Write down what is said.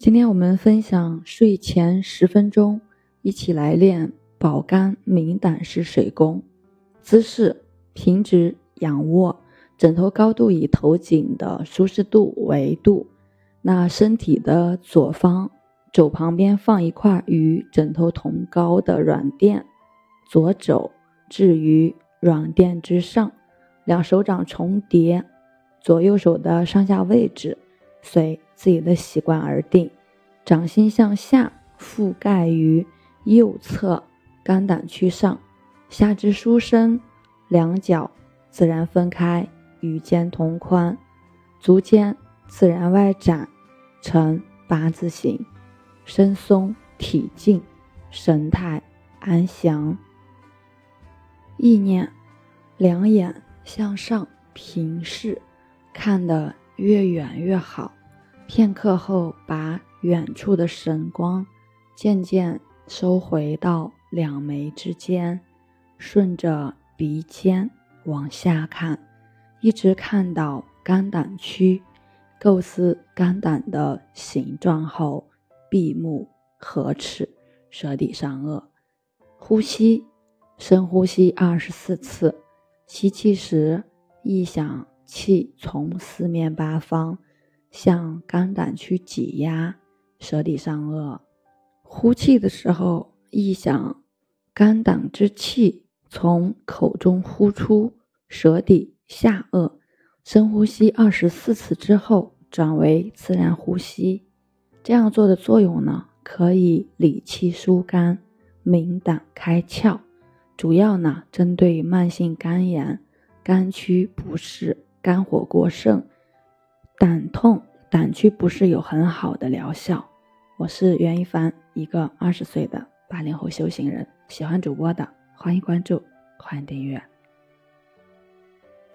今天我们分享睡前十分钟，一起来练保肝明胆式水功。姿势：平直仰卧，枕头高度以头颈的舒适度为度。那身体的左方肘旁边放一块与枕头同高的软垫，左肘置于软垫之上，两手掌重叠，左右手的上下位置随自己的习惯而定。掌心向下覆盖于右侧肝胆区上，下肢舒伸，两脚自然分开，与肩同宽，足尖。自然外展成八字形，身松体静，神态安详。意念：两眼向上平视，看得越远越好。片刻后，把远处的神光渐渐收回到两眉之间，顺着鼻尖往下看，一直看到肝胆区。构思肝胆的形状后，闭目合齿，舌底上颚，呼吸，深呼吸二十四次。吸气时，意想气从四面八方向肝胆区挤压，舌底上颚；呼气的时候，意想肝胆之气从口中呼出，舌底下颚。深呼吸二十四次之后，转为自然呼吸。这样做的作用呢，可以理气疏肝、明胆开窍。主要呢，针对慢性肝炎、肝区不适、肝火过盛、胆痛、胆区不是有很好的疗效。我是袁一凡，一个二十岁的八零后修行人。喜欢主播的，欢迎关注，欢迎订阅。